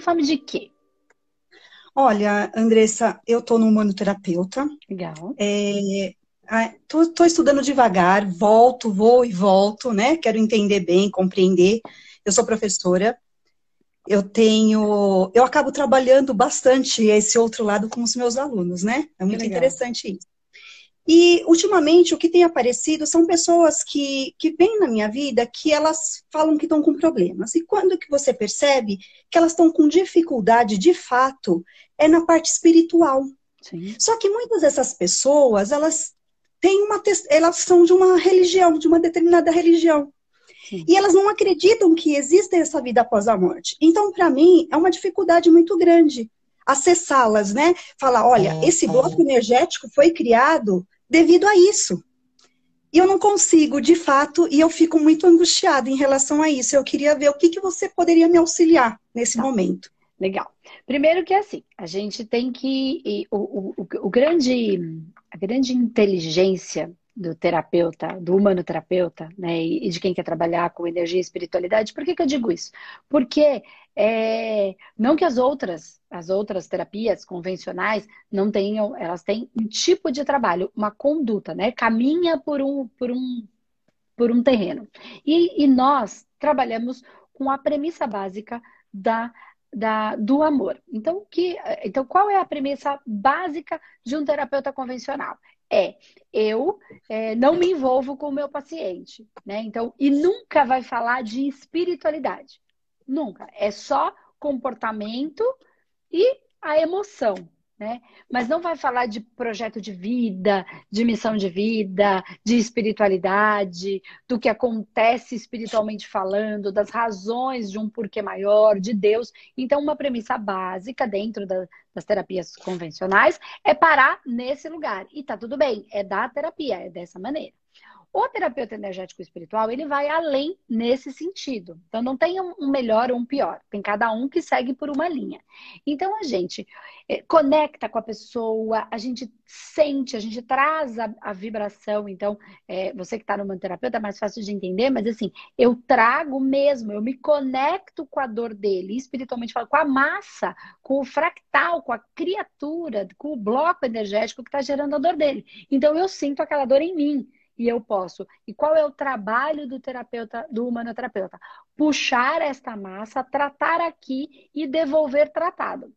tem fome de quê? Olha, Andressa, eu estou no humanoterapeuta. Legal. Estou é, estudando devagar, volto, vou e volto, né? Quero entender bem, compreender. Eu sou professora. Eu tenho, eu acabo trabalhando bastante esse outro lado com os meus alunos, né? É muito interessante isso. E, ultimamente, o que tem aparecido são pessoas que, que vêm na minha vida que elas falam que estão com problemas. E quando que você percebe que elas estão com dificuldade, de fato, é na parte espiritual. Sim. Só que muitas dessas pessoas, elas têm uma... Elas são de uma religião, de uma determinada religião. Sim. E elas não acreditam que existe essa vida após a morte. Então, para mim, é uma dificuldade muito grande acessá-las, né? Falar, olha, é, esse bloco energético foi criado devido a isso. E eu não consigo, de fato, e eu fico muito angustiada em relação a isso. Eu queria ver o que, que você poderia me auxiliar nesse tá. momento. Legal. Primeiro que é assim, a gente tem que. O, o, o, grande, a grande inteligência do terapeuta, do humanoterapeuta, né, e de quem quer trabalhar com energia e espiritualidade, por que, que eu digo isso? Porque é, não que as outras, as outras terapias convencionais não tenham, elas têm um tipo de trabalho, uma conduta, né? Caminha por um, por um, por um terreno. E, e nós trabalhamos com a premissa básica da da, do amor. Então, que, então, qual é a premissa básica de um terapeuta convencional? É eu é, não me envolvo com o meu paciente, né? Então, e nunca vai falar de espiritualidade. Nunca. É só comportamento e a emoção, né? Mas não vai falar de projeto de vida, de missão de vida, de espiritualidade, do que acontece espiritualmente falando, das razões de um porquê maior, de Deus. Então, uma premissa básica dentro da, das terapias convencionais é parar nesse lugar. E tá tudo bem, é da terapia, é dessa maneira. O terapeuta energético espiritual, ele vai além nesse sentido. Então, não tem um melhor ou um pior. Tem cada um que segue por uma linha. Então, a gente eh, conecta com a pessoa, a gente sente, a gente traz a, a vibração. Então, é, você que está no terapeuta é mais fácil de entender, mas assim, eu trago mesmo, eu me conecto com a dor dele, espiritualmente falo, com a massa, com o fractal, com a criatura, com o bloco energético que está gerando a dor dele. Então, eu sinto aquela dor em mim e eu posso. E qual é o trabalho do terapeuta, do humanoterapeuta? Puxar esta massa, tratar aqui e devolver tratado.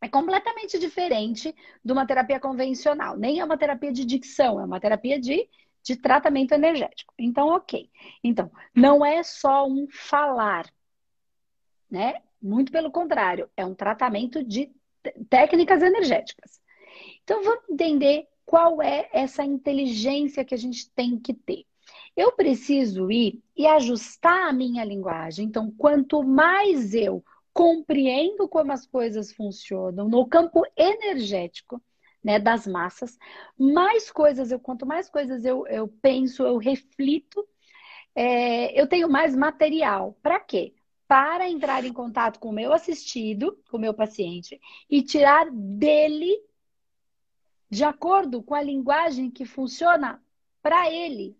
É completamente diferente de uma terapia convencional. Nem é uma terapia de dicção, é uma terapia de, de tratamento energético. Então, ok. Então, não é só um falar, né? Muito pelo contrário, é um tratamento de técnicas energéticas. Então, vamos entender qual é essa inteligência que a gente tem que ter. Eu preciso ir e ajustar a minha linguagem. Então, quanto mais eu compreendo como as coisas funcionam no campo energético, né, das massas, mais coisas eu, quanto mais coisas eu, eu penso, eu reflito, é, eu tenho mais material. Para quê? Para entrar em contato com o meu assistido, com o meu paciente, e tirar dele de acordo com a linguagem que funciona para ele.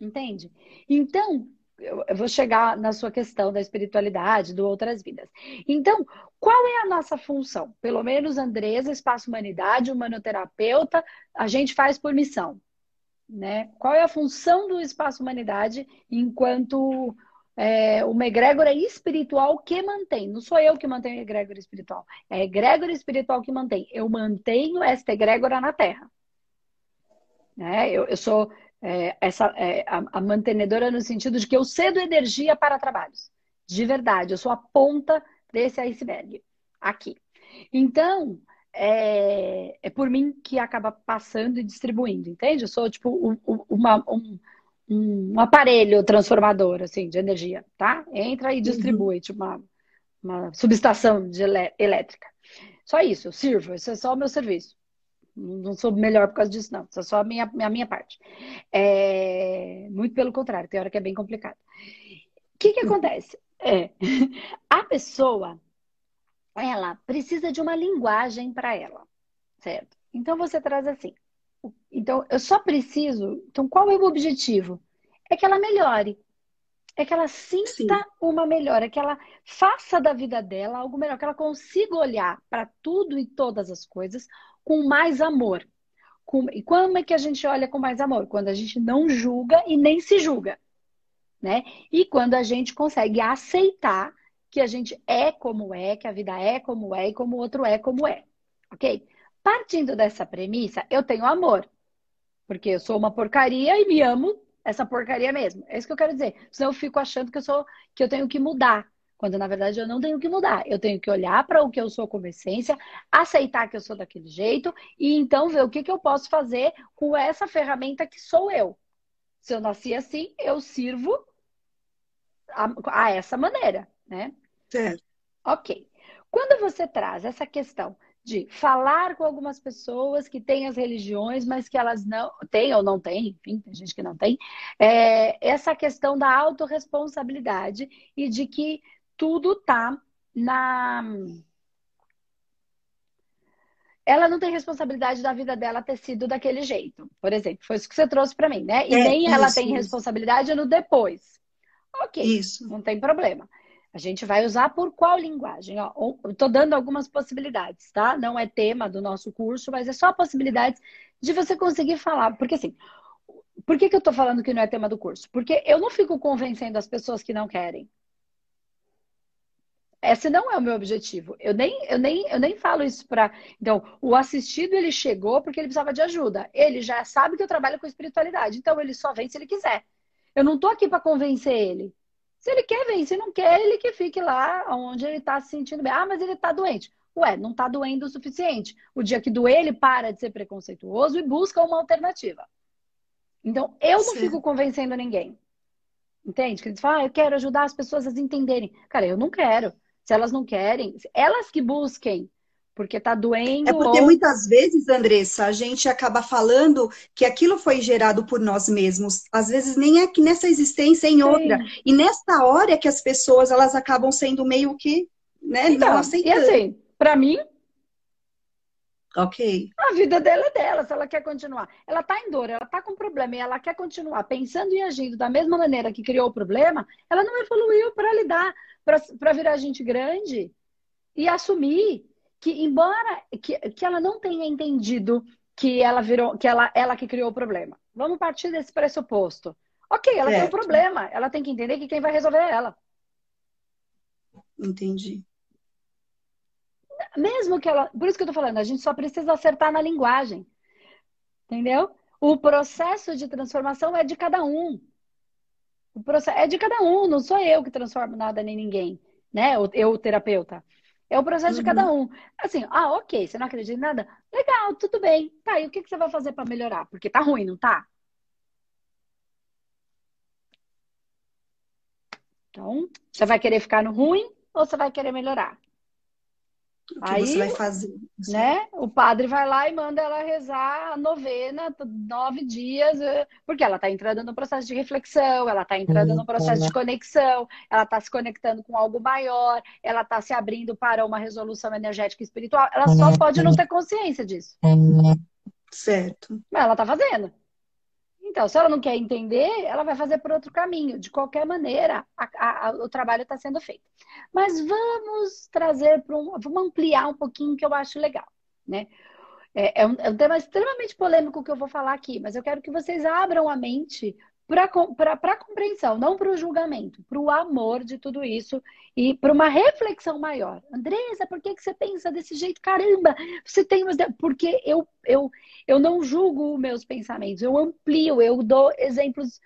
Entende? Então, eu vou chegar na sua questão da espiritualidade, do outras vidas. Então, qual é a nossa função? Pelo menos Andresa, Espaço Humanidade, humanoterapeuta, a gente faz por missão. Né? Qual é a função do Espaço Humanidade enquanto é, uma egrégora espiritual que mantém. Não sou eu que mantenho a egrégora espiritual. É a egrégora espiritual que mantém. Eu mantenho esta egrégora na Terra. Né? Eu, eu sou é, essa, é, a, a, mantenedora no sentido de que eu cedo energia para trabalhos. De verdade, eu sou a ponta desse iceberg. Aqui. Então, é, é por mim que acaba passando e distribuindo, entende? Eu sou tipo um, uma, um, um aparelho transformador, assim, de energia, tá? Entra e distribui, uhum. tipo uma, uma subestação de elétrica. Só isso, eu sirvo, isso é só o meu serviço. Não sou melhor por causa disso, não. Isso é só a minha, a minha parte. É... Muito pelo contrário, tem hora que é bem complicado. O que, que acontece? É, a pessoa, ela precisa de uma linguagem para ela, certo? Então você traz assim: então, eu só preciso. Então, qual é o objetivo? É que ela melhore. é que ela sinta Sim. uma melhora, que ela faça da vida dela algo melhor, que ela consiga olhar para tudo e todas as coisas com mais amor. Com... E como é que a gente olha com mais amor? Quando a gente não julga e nem se julga. Né? E quando a gente consegue aceitar que a gente é como é, que a vida é como é e como o outro é como é. Ok? Partindo dessa premissa, eu tenho amor. Porque eu sou uma porcaria e me amo essa porcaria mesmo. É isso que eu quero dizer. Senão eu fico achando que eu sou que eu tenho que mudar. Quando na verdade eu não tenho que mudar. Eu tenho que olhar para o que eu sou como essência, aceitar que eu sou daquele jeito e então ver o que, que eu posso fazer com essa ferramenta que sou eu. Se eu nasci assim, eu sirvo a, a essa maneira, né? Certo. Ok. Quando você traz essa questão de falar com algumas pessoas que têm as religiões, mas que elas não têm ou não têm, enfim, tem gente que não tem, é, essa questão da autorresponsabilidade e de que tudo tá na. Ela não tem responsabilidade da vida dela ter sido daquele jeito, por exemplo. Foi isso que você trouxe para mim, né? E é, nem isso, ela tem isso. responsabilidade no depois. Ok, isso. não tem problema. A gente vai usar por qual linguagem? Estou dando algumas possibilidades, tá? Não é tema do nosso curso, mas é só possibilidades de você conseguir falar. Porque assim, por que, que eu estou falando que não é tema do curso? Porque eu não fico convencendo as pessoas que não querem. Esse não é o meu objetivo. Eu nem, eu nem, eu nem falo isso para. Então, o assistido ele chegou porque ele precisava de ajuda. Ele já sabe que eu trabalho com espiritualidade, então ele só vem se ele quiser. Eu não estou aqui para convencer ele. Se ele quer, vem. Se não quer, ele que fique lá onde ele está se sentindo bem. Ah, mas ele está doente. Ué, não está doendo o suficiente. O dia que doer, ele para de ser preconceituoso e busca uma alternativa. Então, eu não Sim. fico convencendo ninguém. Entende? Que eles falam, ah, eu quero ajudar as pessoas a entenderem. Cara, eu não quero. Se elas não querem, elas que busquem, porque tá doendo. É porque ou... muitas vezes, Andressa, a gente acaba falando que aquilo foi gerado por nós mesmos. Às vezes nem é que nessa existência, é em Sim. outra. E nessa hora é que as pessoas elas acabam sendo meio que, né, então, não aceitando. E assim, para mim, Ok. A vida dela é dela, se ela quer continuar. Ela está em dor, ela está com problema e ela quer continuar pensando e agindo da mesma maneira que criou o problema, ela não evoluiu para lidar, para virar gente grande e assumir que, embora que, que ela não tenha entendido que ela virou, que ela, ela que criou o problema. Vamos partir desse pressuposto. Ok, ela certo. tem um problema, ela tem que entender que quem vai resolver é ela. Entendi mesmo que ela. Por isso que eu tô falando, a gente só precisa acertar na linguagem. Entendeu? O processo de transformação é de cada um. O processo é de cada um, não sou eu que transformo nada nem ninguém, né? Eu, o terapeuta. É o processo uhum. de cada um. Assim, ah, ok, você não acredita em nada? Legal, tudo bem. Tá, e o que, que você vai fazer para melhorar? Porque tá ruim, não tá? Então, você vai querer ficar no ruim ou você vai querer melhorar? O que Aí, você vai fazer? Né? O padre vai lá e manda ela rezar a novena, nove dias, eh, porque ela está entrando no processo de reflexão, ela está entrando no processo de conexão, ela está se conectando com algo maior, ela está se abrindo para uma resolução energética e espiritual. Ela só pode não ter consciência disso. Certo. Mas ela está fazendo. Então, se ela não quer entender, ela vai fazer por outro caminho. De qualquer maneira, a, a, o trabalho está sendo feito. Mas vamos trazer para um. Vamos ampliar um pouquinho que eu acho legal. Né? É, é, um, é um tema extremamente polêmico que eu vou falar aqui, mas eu quero que vocês abram a mente para a compreensão, não para o julgamento, para o amor de tudo isso e para uma reflexão maior. Andresa, por que, que você pensa desse jeito? Caramba, você tem umas. Porque eu, eu, eu não julgo meus pensamentos, eu amplio, eu dou exemplos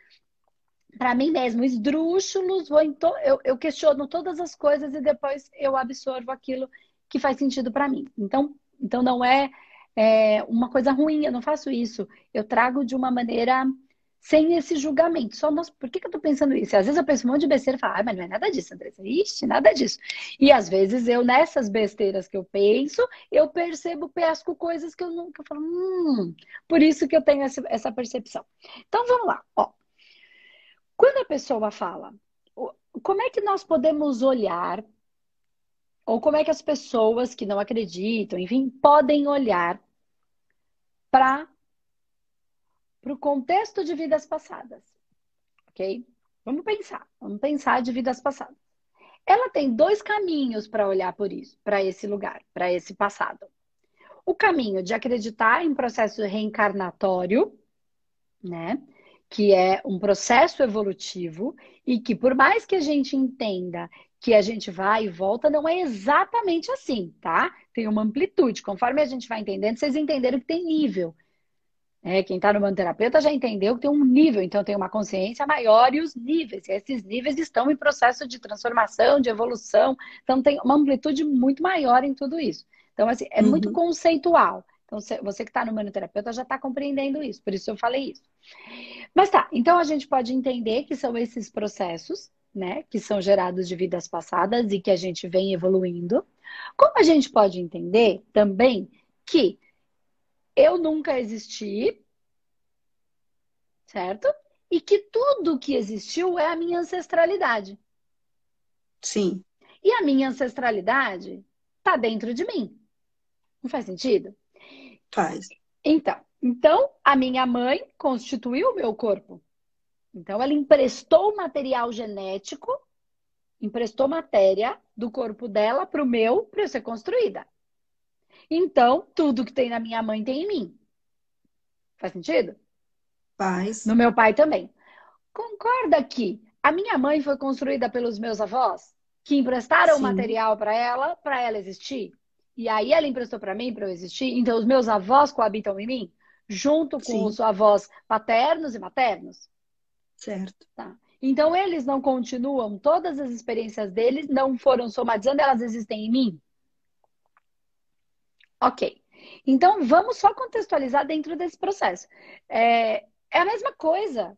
para mim mesmo, esdrúxulos, vou to... eu, eu questiono todas as coisas e depois eu absorvo aquilo que faz sentido para mim. Então, então não é, é uma coisa ruim, eu não faço isso. Eu trago de uma maneira sem esse julgamento. Só nós, por que, que eu tô pensando isso? E às vezes eu penso um monte de besteira e falo, ah, mas não é nada disso, Andressa. Ixi, nada disso. E às vezes eu, nessas besteiras que eu penso, eu percebo, pesco coisas que eu nunca falo, hum, por isso que eu tenho essa, percepção. Então vamos lá, ó. Quando a pessoa fala, como é que nós podemos olhar, ou como é que as pessoas que não acreditam, enfim, podem olhar para para o contexto de vidas passadas, ok? Vamos pensar, vamos pensar de vidas passadas. Ela tem dois caminhos para olhar por isso, para esse lugar, para esse passado. O caminho de acreditar em processo reencarnatório, né? Que é um processo evolutivo e que, por mais que a gente entenda que a gente vai e volta, não é exatamente assim, tá? Tem uma amplitude. Conforme a gente vai entendendo, vocês entenderam que tem nível. É, quem está no manoterapeuta já entendeu que tem um nível, então tem uma consciência maior e os níveis. E esses níveis estão em processo de transformação, de evolução. Então tem uma amplitude muito maior em tudo isso. Então, assim, é uhum. muito conceitual. Então, você que está no manoterapeuta já está compreendendo isso, por isso eu falei isso. Mas tá, então a gente pode entender que são esses processos, né, que são gerados de vidas passadas e que a gente vem evoluindo. Como a gente pode entender também que eu nunca existi, certo? E que tudo que existiu é a minha ancestralidade. Sim. E a minha ancestralidade está dentro de mim. Não faz sentido? Faz. Então, então a minha mãe constituiu o meu corpo. Então ela emprestou material genético, emprestou matéria do corpo dela para o meu para eu ser construída. Então, tudo que tem na minha mãe tem em mim. Faz sentido? Faz. No meu pai também. Concorda que a minha mãe foi construída pelos meus avós, que emprestaram Sim. material para ela, para ela existir? E aí ela emprestou para mim para eu existir? Então, os meus avós coabitam em mim? Junto com Sim. os avós paternos e maternos? Certo. Tá. Então, eles não continuam, todas as experiências deles não foram somatizando, elas existem em mim? Ok. Então, vamos só contextualizar dentro desse processo. É, é a mesma coisa.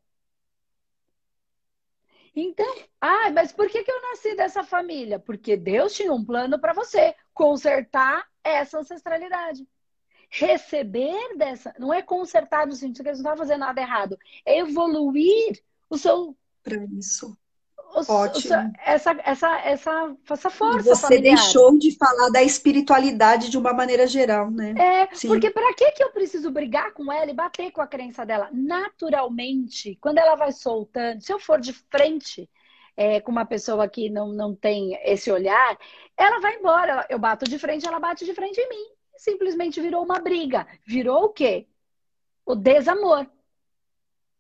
Então, ah, mas por que, que eu nasci dessa família? Porque Deus tinha um plano para você consertar essa ancestralidade. Receber dessa, não é consertar no sentido que eles não estão fazendo nada errado, é evoluir o seu. Para isso. Ótimo. essa, essa, essa, essa força. Você familiar. deixou de falar da espiritualidade de uma maneira geral, né? É, Sim. porque para que, eu preciso brigar com ela e bater com a crença dela? Naturalmente, quando ela vai soltando, se eu for de frente é, com uma pessoa que não, não tem esse olhar, ela vai embora. Eu bato de frente, ela bate de frente em mim. Simplesmente virou uma briga. Virou o quê? O desamor.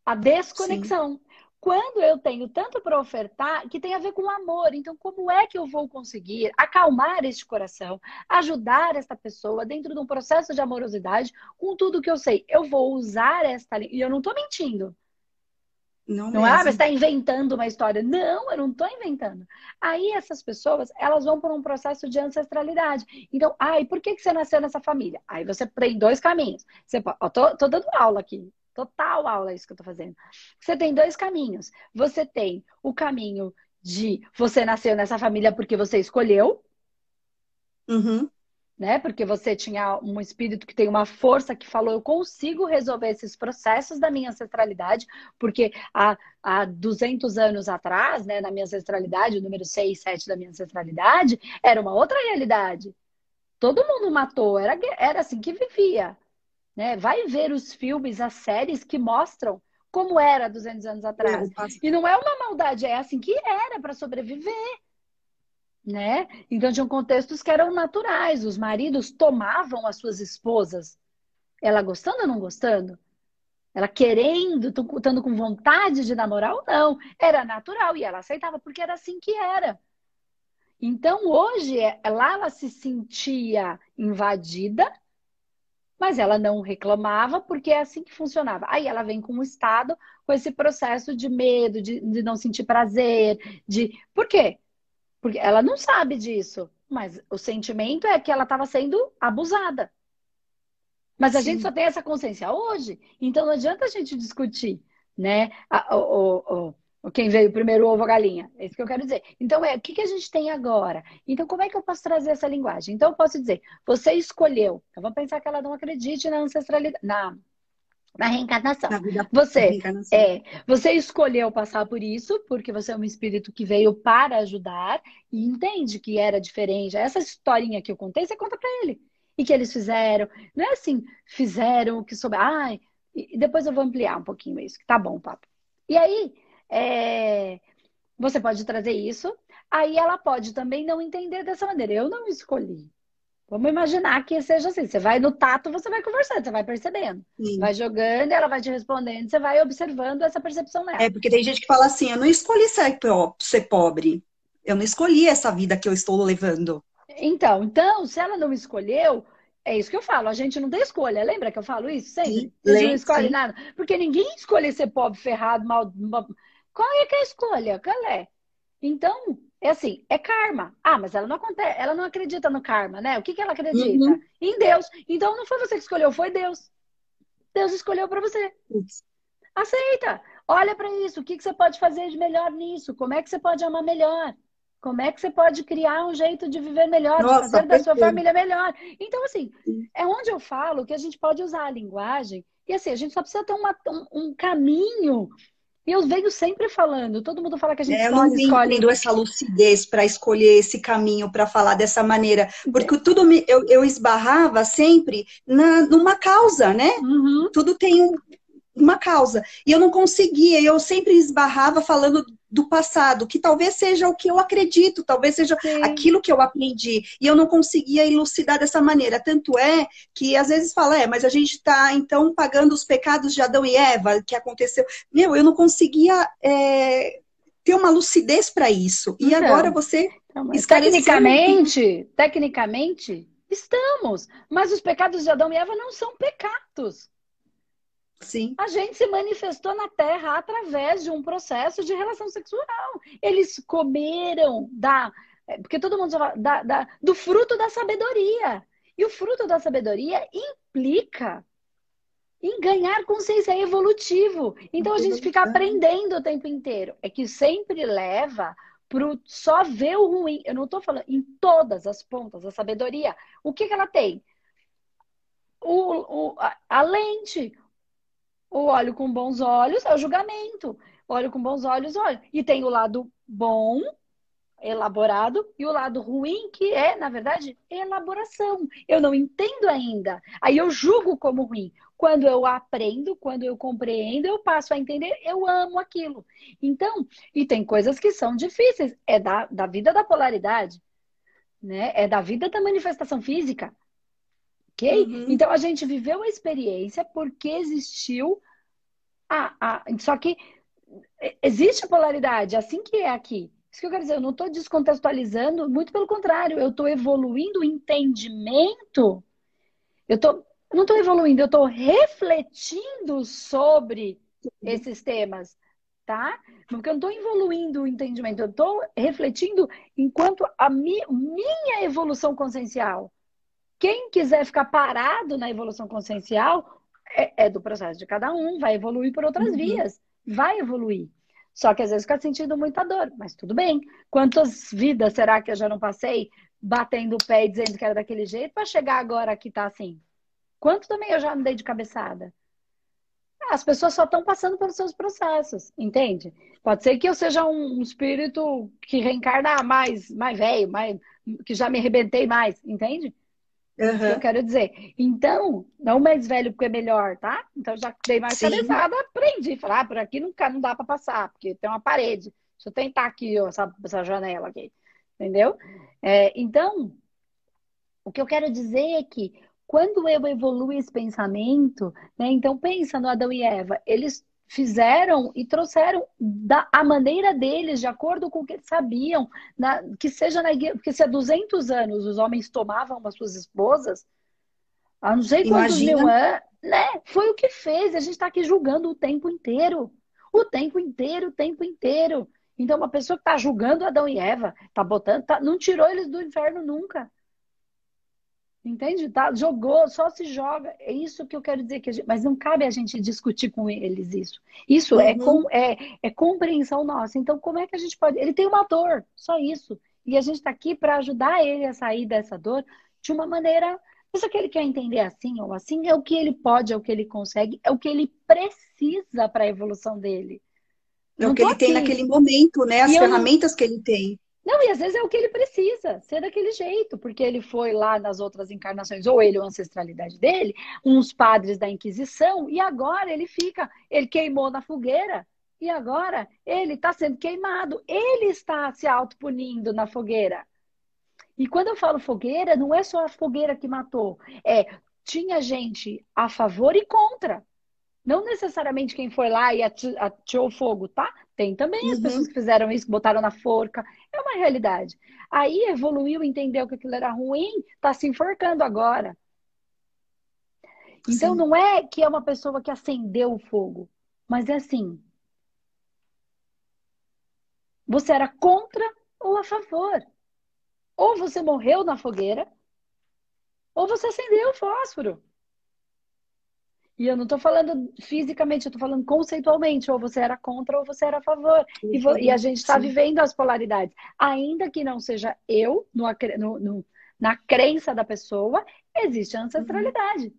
A desconexão. Sim quando eu tenho tanto para ofertar que tem a ver com amor. Então, como é que eu vou conseguir acalmar este coração, ajudar esta pessoa dentro de um processo de amorosidade com tudo que eu sei? Eu vou usar esta e eu não estou mentindo. Não, não é, ah, mas está inventando uma história. Não, eu não estou inventando. Aí essas pessoas, elas vão por um processo de ancestralidade. Então, ai, por que, que você nasceu nessa família? Aí você tem dois caminhos. Você, ó, tô, tô dando aula aqui. Total aula é isso que eu tô fazendo. Você tem dois caminhos. Você tem o caminho de você nasceu nessa família porque você escolheu. Uhum. Né? Porque você tinha um espírito que tem uma força que falou: eu consigo resolver esses processos da minha ancestralidade, porque há, há 200 anos atrás, né, na minha ancestralidade, o número 6, 7 da minha ancestralidade, era uma outra realidade. Todo mundo matou, era, era assim que vivia. Né? Vai ver os filmes, as séries que mostram como era 200 anos atrás. E não é uma maldade, é assim que era para sobreviver. Né? Então tinham contextos que eram naturais. Os maridos tomavam as suas esposas, ela gostando ou não gostando, ela querendo, estando com vontade de namorar ou não, era natural e ela aceitava porque era assim que era. Então hoje lá ela se sentia invadida mas ela não reclamava porque é assim que funcionava. Aí ela vem com o Estado com esse processo de medo, de, de não sentir prazer, de. Por quê? Porque ela não sabe disso, mas o sentimento é que ela estava sendo abusada. Mas a Sim. gente só tem essa consciência hoje, então não adianta a gente discutir, né? o, o, quem veio primeiro, ovo ou galinha. É isso que eu quero dizer. Então, é, o que, que a gente tem agora? Então, como é que eu posso trazer essa linguagem? Então, eu posso dizer, você escolheu. Então, vamos pensar que ela não acredite na ancestralidade, na, na reencarnação. Na vida, você, reencarnação. É, você escolheu passar por isso, porque você é um espírito que veio para ajudar e entende que era diferente. Essa historinha que eu contei, você conta para ele. E que eles fizeram. Não é assim, fizeram o que souber. Ai, e depois eu vou ampliar um pouquinho isso. Tá bom, papo. E aí, é, você pode trazer isso. Aí ela pode também não entender dessa maneira. Eu não escolhi. Vamos imaginar que seja assim. Você vai no tato, você vai conversando, você vai percebendo. Sim. Vai jogando, ela vai te respondendo, você vai observando essa percepção nela. É, porque tem gente que fala assim: eu não escolhi ser pobre. Eu não escolhi essa vida que eu estou levando. Então, então, se ela não escolheu, é isso que eu falo, a gente não tem escolha. Lembra que eu falo isso sempre? Sim, a gente não escolhe sim. nada. Porque ninguém escolhe ser pobre, ferrado, mal. Qual é que é a escolha? Qual é? Então, é assim, é karma. Ah, mas ela não acontece, ela não acredita no karma, né? O que, que ela acredita? Uhum. Em Deus. Então não foi você que escolheu, foi Deus. Deus escolheu para você. Ups. Aceita. Olha para isso. O que, que você pode fazer de melhor nisso? Como é que você pode amar melhor? Como é que você pode criar um jeito de viver melhor, Nossa, de fazer perfeito. da sua família melhor? Então, assim, é onde eu falo que a gente pode usar a linguagem. E assim, a gente só precisa ter uma, um, um caminho e eu venho sempre falando, todo mundo fala que a gente é, eu não escolhe. tendo essa lucidez para escolher esse caminho, para falar dessa maneira. Porque tudo me, eu, eu esbarrava sempre na, numa causa, né? Uhum. Tudo tem um, uma causa. E eu não conseguia, eu sempre esbarrava falando do passado, que talvez seja o que eu acredito, talvez seja Sim. aquilo que eu aprendi. E eu não conseguia elucidar dessa maneira. Tanto é que às vezes fala, é, mas a gente está então pagando os pecados de Adão e Eva, que aconteceu. Meu, eu não conseguia é, ter uma lucidez para isso. E agora você. Então, tecnicamente, tecnicamente, estamos. Mas os pecados de Adão e Eva não são pecados. Sim. A gente se manifestou na Terra através de um processo de relação sexual. Eles comeram da. É, porque todo mundo fala da, da, do fruto da sabedoria. E o fruto da sabedoria implica em ganhar consciência é evolutivo. Então a gente fica aprendendo o tempo inteiro. É que sempre leva para só ver o ruim. Eu não estou falando em todas as pontas da sabedoria. O que, que ela tem? O, o, a, a lente, o olho com bons olhos é o julgamento. Olho com bons olhos, olha. E tem o lado bom, elaborado, e o lado ruim, que é, na verdade, elaboração. Eu não entendo ainda. Aí eu julgo como ruim. Quando eu aprendo, quando eu compreendo, eu passo a entender, eu amo aquilo. Então, e tem coisas que são difíceis. É da, da vida da polaridade, né? É da vida da manifestação física ok? Uhum. Então a gente viveu a experiência porque existiu a, a. Só que existe a polaridade, assim que é aqui. Isso que eu quero dizer, eu não estou descontextualizando, muito pelo contrário, eu estou evoluindo o entendimento. Eu tô, não estou evoluindo, eu estou refletindo sobre esses temas, tá? Porque eu não estou evoluindo o entendimento, eu estou refletindo enquanto a mi, minha evolução consciencial. Quem quiser ficar parado na evolução consciencial é, é do processo de cada um, vai evoluir por outras uhum. vias, vai evoluir. Só que às vezes fica sentindo muita dor, mas tudo bem. Quantas vidas será que eu já não passei batendo o pé e dizendo que era daquele jeito para chegar agora que tá assim? Quanto também eu já andei de cabeçada? As pessoas só estão passando pelos seus processos, entende? Pode ser que eu seja um espírito que reencarna mais, mais velho, mais, que já me arrebentei mais, entende? Uhum. Que eu quero dizer. Então, não mais velho porque é melhor, tá? Então já dei mais Sim. cabeçada, aprendi. Falar, ah, por aqui não, não dá para passar, porque tem uma parede. Deixa eu tentar aqui, ó, essa, essa janela aqui. Entendeu? É, então, o que eu quero dizer é que quando eu evoluo esse pensamento, né? Então pensa no Adão e Eva, eles fizeram e trouxeram da, a maneira deles, de acordo com o que sabiam, na, que seja na igreja, porque se há 200 anos os homens tomavam as suas esposas, há não sei quantos Imagina. mil anos, né? Foi o que fez, a gente está aqui julgando o tempo inteiro, o tempo inteiro, o tempo inteiro. Então, uma pessoa que está julgando Adão e Eva, tá botando, tá, não tirou eles do inferno nunca. Entende? Tá? Jogou, só se joga. É isso que eu quero dizer. Que gente... Mas não cabe a gente discutir com eles isso. Isso é uhum. é, com... é, é compreensão nossa. Então, como é que a gente pode. Ele tem uma dor, só isso. E a gente está aqui para ajudar ele a sair dessa dor de uma maneira. Isso que ele quer entender assim ou assim é o que ele pode, é o que ele consegue, é o que ele precisa para a evolução dele. É o que ele aqui. tem naquele momento, né? As e ferramentas que ele tem. Não, e às vezes é o que ele precisa, ser daquele jeito, porque ele foi lá nas outras encarnações, ou ele, a ancestralidade dele, uns padres da Inquisição, e agora ele fica, ele queimou na fogueira, E agora ele está sendo queimado, ele está se autopunindo na fogueira. E quando eu falo fogueira, não é só a fogueira que matou, é tinha gente a favor e contra. Não necessariamente quem foi lá e atirou fogo, tá? Tem também uhum. as pessoas que fizeram isso, que botaram na forca. É uma realidade. Aí evoluiu, entendeu que aquilo era ruim, tá se enforcando agora. Então Sim. não é que é uma pessoa que acendeu o fogo, mas é assim. Você era contra ou a favor? Ou você morreu na fogueira, ou você acendeu o fósforo. E eu não estou falando fisicamente, eu estou falando conceitualmente. Ou você era contra ou você era a favor. E, e, a gente está vivendo as polaridades. Ainda que não seja eu, no, no, no, na crença da pessoa, existe a ancestralidade. Uhum.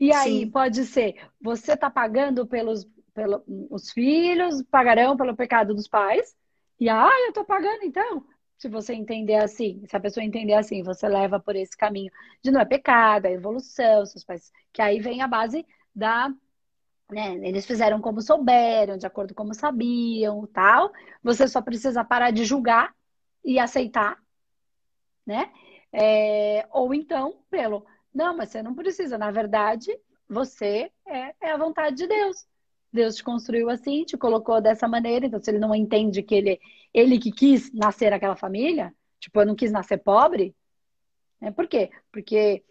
E aí Sim. pode ser, você está pagando pelos, pelos os filhos, pagarão pelo pecado dos pais. E ah, eu estou pagando então se você entender assim, se a pessoa entender assim, você leva por esse caminho de não é pecado, é evolução, seus pais, que aí vem a base da, né, eles fizeram como souberam, de acordo com como sabiam, tal. Você só precisa parar de julgar e aceitar, né? É, ou então, pelo, não, mas você não precisa, na verdade, você é, é a vontade de Deus. Deus te construiu assim, te colocou dessa maneira, então se ele não entende que ele, ele que quis nascer aquela família, tipo, eu não quis nascer pobre, né? Por quê? Porque,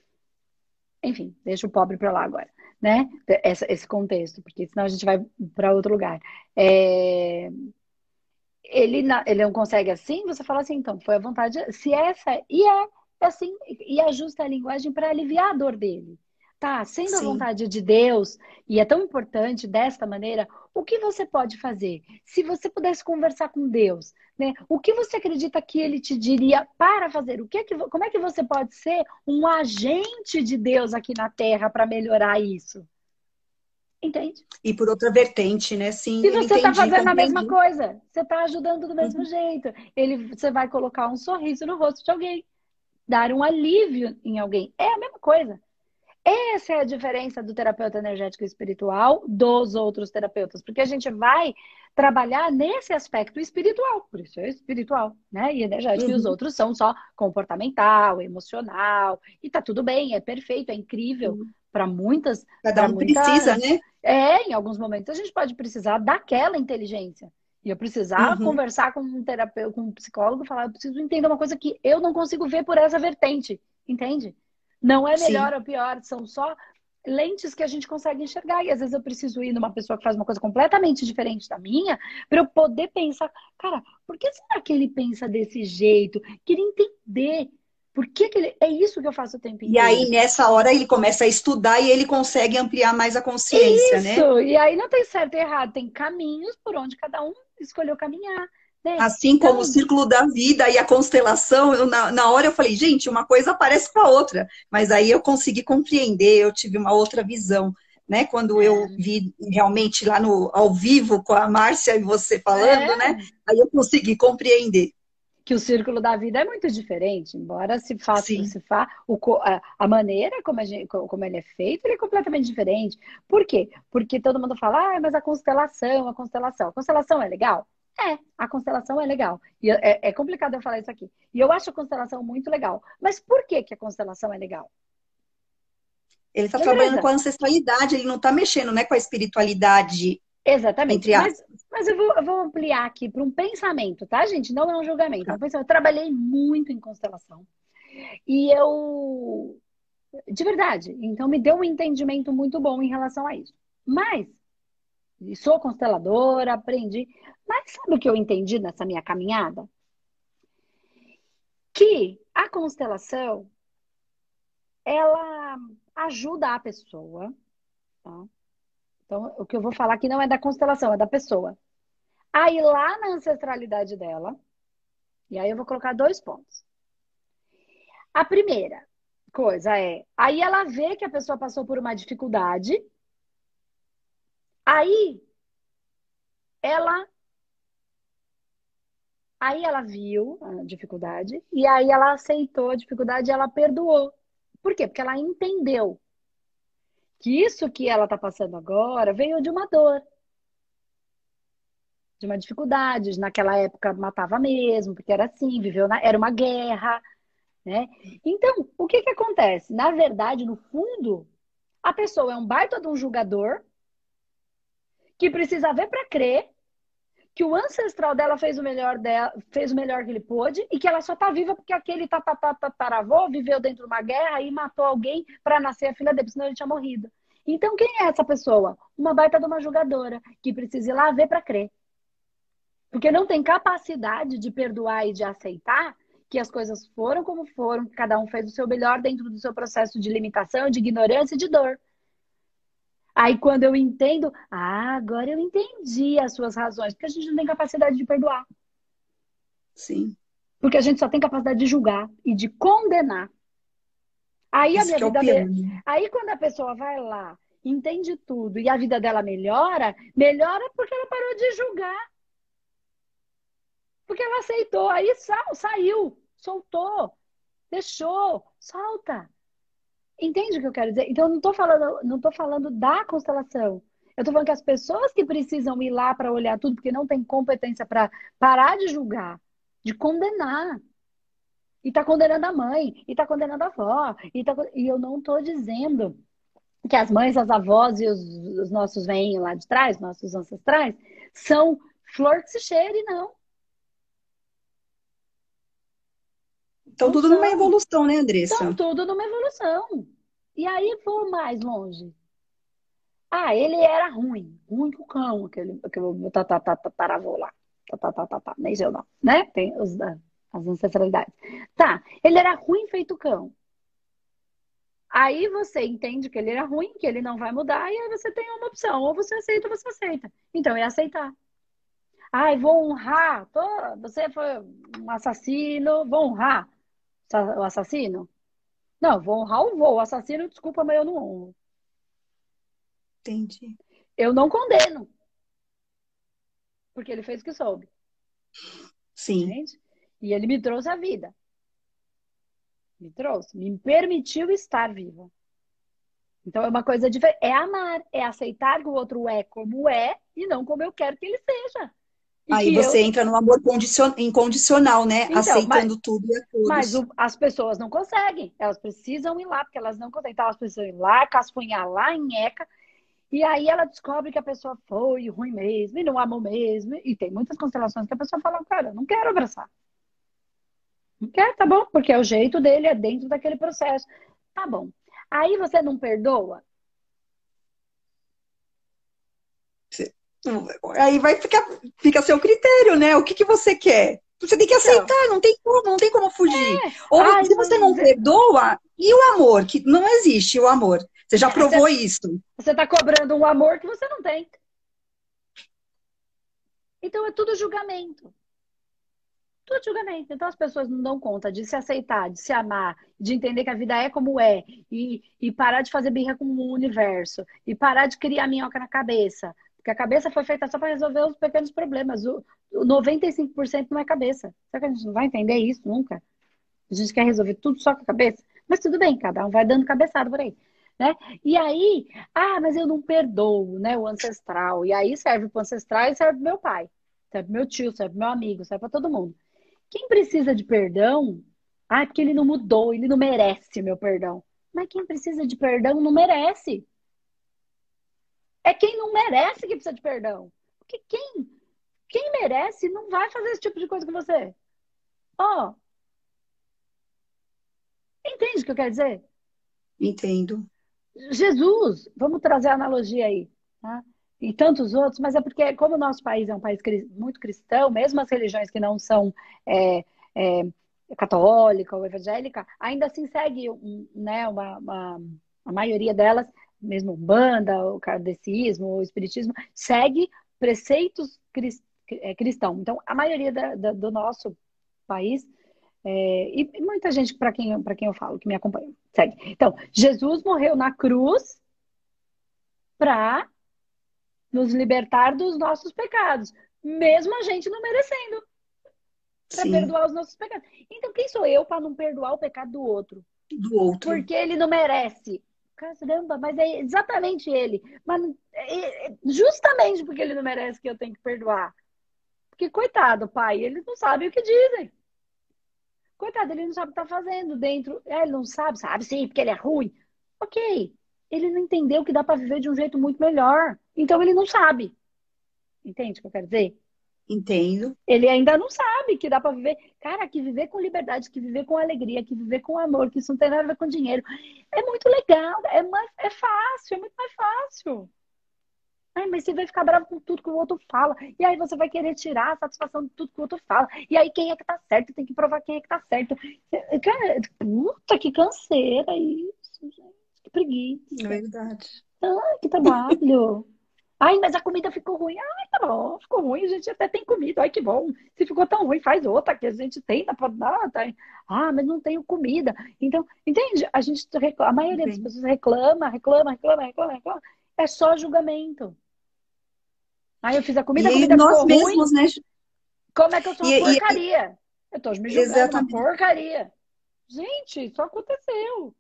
enfim, deixa o pobre para lá agora, né? Essa, esse contexto, porque senão a gente vai para outro lugar. É... Ele, ele não consegue assim, você fala assim, então, foi a vontade, se essa, e é assim, e ajusta a linguagem para aliviar a dor dele tá sendo Sim. a vontade de Deus e é tão importante desta maneira, o que você pode fazer? Se você pudesse conversar com Deus, né? O que você acredita que ele te diria para fazer? O que é que, como é que você pode ser um agente de Deus aqui na Terra para melhorar isso? Entende? E por outra vertente, né? Sim. E você está fazendo a mesma coisa. Você está ajudando do mesmo uhum. jeito. Ele, você vai colocar um sorriso no rosto de alguém, dar um alívio em alguém. É a mesma coisa. Essa é a diferença do terapeuta energético espiritual dos outros terapeutas, porque a gente vai trabalhar nesse aspecto espiritual, por isso é espiritual, né? E energético, uhum. e os uhum. outros são só comportamental, emocional, e tá tudo bem, é perfeito, é incrível uhum. para muitas. Cada um muita... precisa, né? É, em alguns momentos a gente pode precisar daquela inteligência. E eu precisar uhum. conversar com um terapeuta, com um psicólogo, falar, eu preciso entender uma coisa que eu não consigo ver por essa vertente, entende? Não é melhor Sim. ou pior, são só lentes que a gente consegue enxergar. E às vezes eu preciso ir numa pessoa que faz uma coisa completamente diferente da minha, para eu poder pensar, cara, por que será que ele pensa desse jeito? Queria entender. Por que, que ele. É isso que eu faço o tempo inteiro. E aí, nessa hora, ele começa a estudar e ele consegue ampliar mais a consciência, isso. né? Isso, e aí não tem certo e errado, tem caminhos por onde cada um escolheu caminhar. Assim como então... o círculo da vida e a constelação, eu, na, na hora eu falei, gente, uma coisa parece com a outra. Mas aí eu consegui compreender, eu tive uma outra visão. Né? Quando eu é. vi realmente lá no ao vivo com a Márcia e você falando, é. né? Aí eu consegui compreender que o círculo da vida é muito diferente, embora se faça, se fa, o, a, a, maneira como, a gente, como ele é feito, ele é completamente diferente. Por quê? Porque todo mundo fala, ah, mas a constelação, a constelação. A constelação é legal? É, a constelação é legal. E é, é, complicado eu falar isso aqui. E eu acho a constelação muito legal. Mas por que, que a constelação é legal? Ele está trabalhando com a ancestralidade, ele não está mexendo né, com a espiritualidade. Exatamente. Mas, mas eu, vou, eu vou ampliar aqui para um pensamento, tá, gente? Não é um julgamento. Tá. É um pensamento. Eu trabalhei muito em constelação. E eu. De verdade. Então, me deu um entendimento muito bom em relação a isso. Mas sou consteladora, aprendi. Mas sabe o que eu entendi nessa minha caminhada? Que a constelação ela ajuda a pessoa. Tá? Então, o que eu vou falar aqui não é da constelação, é da pessoa. A ir lá na ancestralidade dela. E aí eu vou colocar dois pontos. A primeira coisa é, aí ela vê que a pessoa passou por uma dificuldade Aí ela aí ela viu a dificuldade e aí ela aceitou a dificuldade e ela perdoou. Por quê? Porque ela entendeu que isso que ela está passando agora veio de uma dor. de uma dificuldade, naquela época matava mesmo, porque era assim, viveu na, era uma guerra, né? Então, o que que acontece? Na verdade, no fundo, a pessoa é um baita de um julgador que precisa ver para crer que o ancestral dela fez o melhor dela, fez o melhor que ele pôde e que ela só tá viva porque aquele tataravô viveu dentro de uma guerra e matou alguém para nascer a filha dele, senão ele tinha morrido. Então, quem é essa pessoa? Uma baita de uma julgadora que precisa ir lá ver para crer. Porque não tem capacidade de perdoar e de aceitar que as coisas foram como foram, que cada um fez o seu melhor dentro do seu processo de limitação, de ignorância e de dor. Aí quando eu entendo, ah, agora eu entendi as suas razões, porque a gente não tem capacidade de perdoar. Sim. Porque a gente só tem capacidade de julgar e de condenar. Aí a minha é vida. É Aí quando a pessoa vai lá, entende tudo e a vida dela melhora, melhora porque ela parou de julgar. Porque ela aceitou, aí sa saiu, soltou, deixou, solta. Entende o que eu quero dizer? Então, eu não estou falando, não tô falando da constelação. Eu estou falando que as pessoas que precisam ir lá para olhar tudo, porque não tem competência para parar de julgar, de condenar. E está condenando a mãe, e está condenando a avó. E, tá, e eu não estou dizendo que as mães, as avós e os, os nossos veinhos lá de trás, nossos ancestrais, são flor que se cheire, não. Estão tudo numa evolução, né, Andressa? Estão tudo numa evolução. E aí vou mais longe. Ah, ele era ruim. Ruim com o cão, aquele, aquele tataravô lá. Tatatata, nem sei não, né? Tem os, as ancestralidades. Tá, ele era ruim feito cão. Aí você entende que ele era ruim, que ele não vai mudar, e aí você tem uma opção. Ou você aceita ou você aceita. Então é aceitar. Ai, vou honrar. Você foi um assassino, vou honrar o assassino? Não, vou honrar o voo. O assassino, desculpa, mas eu não honro. Entendi. Eu não condeno. Porque ele fez o que soube. Sim. Entende? E ele me trouxe a vida. Me trouxe, me permitiu estar viva. Então é uma coisa diferente. É amar, é aceitar que o outro é como é e não como eu quero que ele seja. Aí você eu... entra no amor condicion... incondicional, né? Então, Aceitando mas, tudo e a todos. Mas o, as pessoas não conseguem. Elas precisam ir lá, porque elas não conseguem. Então elas precisam ir lá, casfunhar lá em ECA. E aí ela descobre que a pessoa foi ruim mesmo, e não amou mesmo. E tem muitas constelações que a pessoa fala, cara, eu não quero abraçar. Não quer, tá bom, porque é o jeito dele, é dentro daquele processo. Tá bom. Aí você não perdoa? Aí vai ficar, fica a seu critério, né? O que, que você quer? Você tem que então. aceitar, não tem como, não tem como fugir. É. Ou Ai, se você não perdoa, e o amor? Que não existe o amor. Você já provou você, isso. Você está cobrando um amor que você não tem. Então é tudo julgamento. Tudo julgamento. Então as pessoas não dão conta de se aceitar, de se amar, de entender que a vida é como é, e, e parar de fazer birra com o universo, e parar de criar minhoca na cabeça. Porque a cabeça foi feita só para resolver os pequenos problemas. O, o 95% não é cabeça. Será que a gente não vai entender isso nunca? A gente quer resolver tudo só com a cabeça? Mas tudo bem, cada um vai dando cabeçada por aí. Né? E aí, ah, mas eu não perdoo, né? O ancestral. E aí serve para o ancestral e serve para meu pai, serve para meu tio, serve para meu amigo, serve para todo mundo. Quem precisa de perdão, ah, é porque ele não mudou, ele não merece meu perdão. Mas quem precisa de perdão não merece. É quem não merece que precisa de perdão. Porque quem, quem merece não vai fazer esse tipo de coisa com você. Ó. Oh. Entende o que eu quero dizer? Entendo. Jesus, vamos trazer a analogia aí, tá? E tantos outros, mas é porque, como o nosso país é um país muito cristão, mesmo as religiões que não são é, é, católica ou evangélica, ainda assim segue um, né, uma, uma, a maioria delas mesmo banda, o kardecismo, o espiritismo, segue preceitos é, cristãos. Então, a maioria da, da, do nosso país, é, e muita gente para quem, quem eu falo, que me acompanha, segue. Então, Jesus morreu na cruz para nos libertar dos nossos pecados, mesmo a gente não merecendo, para perdoar os nossos pecados. Então, quem sou eu para não perdoar o pecado do outro? Do outro. Porque ele não merece caramba, mas é exatamente ele. Mas é, é justamente porque ele não merece que eu tenho que perdoar. Porque, coitado, pai, eles não sabem o que dizem. Coitado, ele não sabe o que está fazendo dentro. É, ele não sabe, sabe sim, porque ele é ruim. Ok. Ele não entendeu que dá para viver de um jeito muito melhor. Então ele não sabe. Entende o que eu quero dizer? Entendo. Ele ainda não sabe que dá para viver. Cara, que viver com liberdade, que viver com alegria, que viver com amor, que isso não tem nada a ver com dinheiro. É muito legal, é, mais, é fácil, é muito mais fácil. Ai, mas você vai ficar bravo com tudo que o outro fala. E aí você vai querer tirar a satisfação de tudo que o outro fala. E aí quem é que tá certo? Tem que provar quem é que tá certo. Cara, puta, que canseira isso, gente. Que preguiça. É verdade. Ai, que trabalho. Ai, mas a comida ficou ruim. Ai, tá bom, ficou ruim, a gente até tem comida. Ai, que bom. Se ficou tão ruim, faz outra que a gente tem, dá pra dar. Tá? Ah, mas não tenho comida. Então, entende? A gente reclama, a maioria das pessoas reclama, reclama, reclama, reclama, reclama. É só julgamento. Aí eu fiz a comida, a comida nós ficou mesmos, ruim. né? Como é que eu sou uma E- e- porcaria? Eu tô me julgando Exatamente. uma porcaria. Gente, isso aconteceu.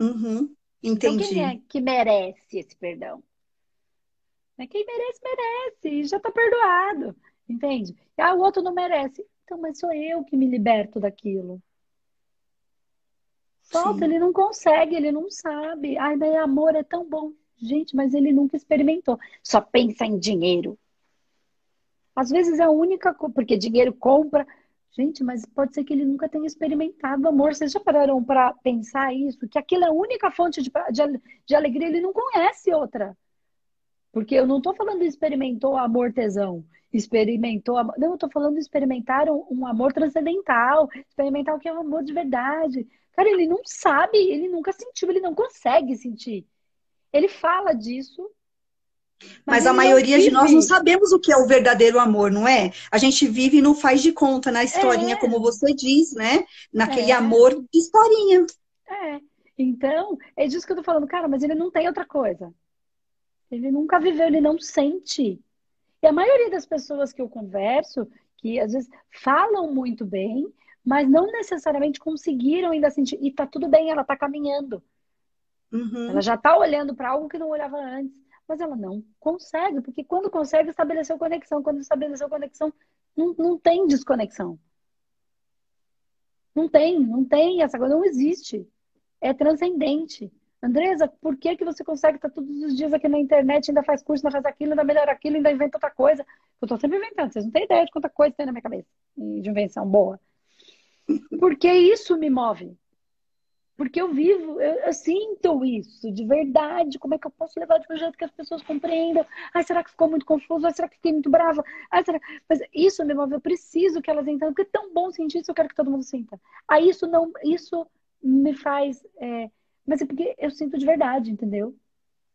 Uhum, Então, entendi. quem é que merece esse perdão? Né? Quem merece, merece. Já tá perdoado. Entende? Ah, o outro não merece. Então, mas sou eu que me liberto daquilo. Falta, Sim. ele não consegue, ele não sabe. Ai, daí amor é tão bom. Gente, mas ele nunca experimentou. Só pensa em dinheiro. Às vezes é a única coisa, porque dinheiro compra. Gente, mas pode ser que ele nunca tenha experimentado amor. Vocês já pararam para pensar isso? Que aquilo é a única fonte de, de, de alegria, ele não conhece outra. Porque eu não estou falando experimentou amor tesão, experimentou amor. Não, eu estou falando experimentar um, um amor transcendental, experimentar o que é o amor de verdade. Cara, ele não sabe, ele nunca sentiu, ele não consegue sentir. Ele fala disso. Mas, a maioria de nós não sabemos o que é o verdadeiro amor, não é? A gente vive e não faz de conta na historinha, É. como você diz, né? Naquele É. amor de historinha. É. Então, é disso que eu tô falando, cara, mas ele não tem outra coisa. Ele nunca viveu, ele não sente. E a maioria das pessoas que eu converso, que às vezes falam muito bem, mas não necessariamente conseguiram ainda sentir. E tá tudo bem, ela tá caminhando. Uhum. Ela já tá olhando para algo que não olhava antes. Mas ela não consegue, porque quando consegue, estabeleceu conexão. Quando estabeleceu conexão, não, não tem desconexão. Não tem, não tem essa coisa, não existe. É transcendente. Andresa, por que, que você consegue estar todos os dias aqui na internet, ainda faz curso, ainda faz aquilo, ainda melhora aquilo, ainda inventa outra coisa? Eu tô sempre inventando, vocês não têm ideia de quanta coisa tem na minha cabeça de invenção boa. Porque isso me move. Porque eu vivo, eu, eu, sinto isso de verdade. Como é que eu posso levar de um jeito que as pessoas compreendam? Ai, será que ficou muito confuso? Ai, será que fiquei muito brava? Ai, será... Mas isso me move, eu preciso que elas entendam, porque é tão bom sentir isso, eu quero que todo mundo sinta. Aí isso não, isso me faz. É... Mas é porque eu sinto de verdade, entendeu?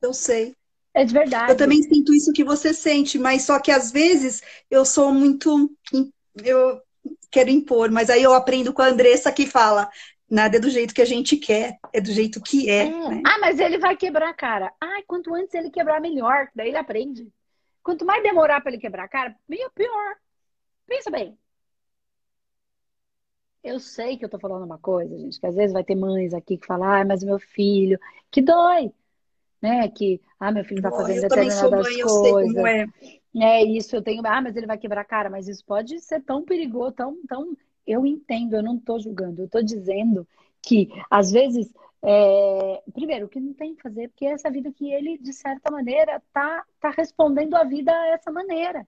Eu sei. É de verdade. Eu também sinto isso que você sente, mas só que às vezes eu sou muito. Eu quero impor, mas aí eu aprendo com a Andressa que fala: nada é do jeito que a gente quer, é do jeito que é. é. Né? Ah, mas ele vai quebrar a cara. Ai, quanto antes ele quebrar, melhor. Daí ele aprende. Quanto mais demorar para ele quebrar a cara, pior. Pensa bem. Eu sei que eu tô falando uma coisa, gente, que às vezes vai ter mães aqui que falam, ah, mas meu filho, que dói, né? Que, ah, meu filho tá fazendo eu determinadas mãe, coisas. Eu sei como é. é isso, eu tenho, ah, mas ele vai quebrar a cara, mas isso pode ser tão perigoso, tão, tão. Eu entendo, eu não tô julgando, eu tô dizendo que às vezes, é... primeiro, o que não tem que fazer, porque é essa vida que ele, de certa maneira, tá, tá respondendo a vida a essa maneira,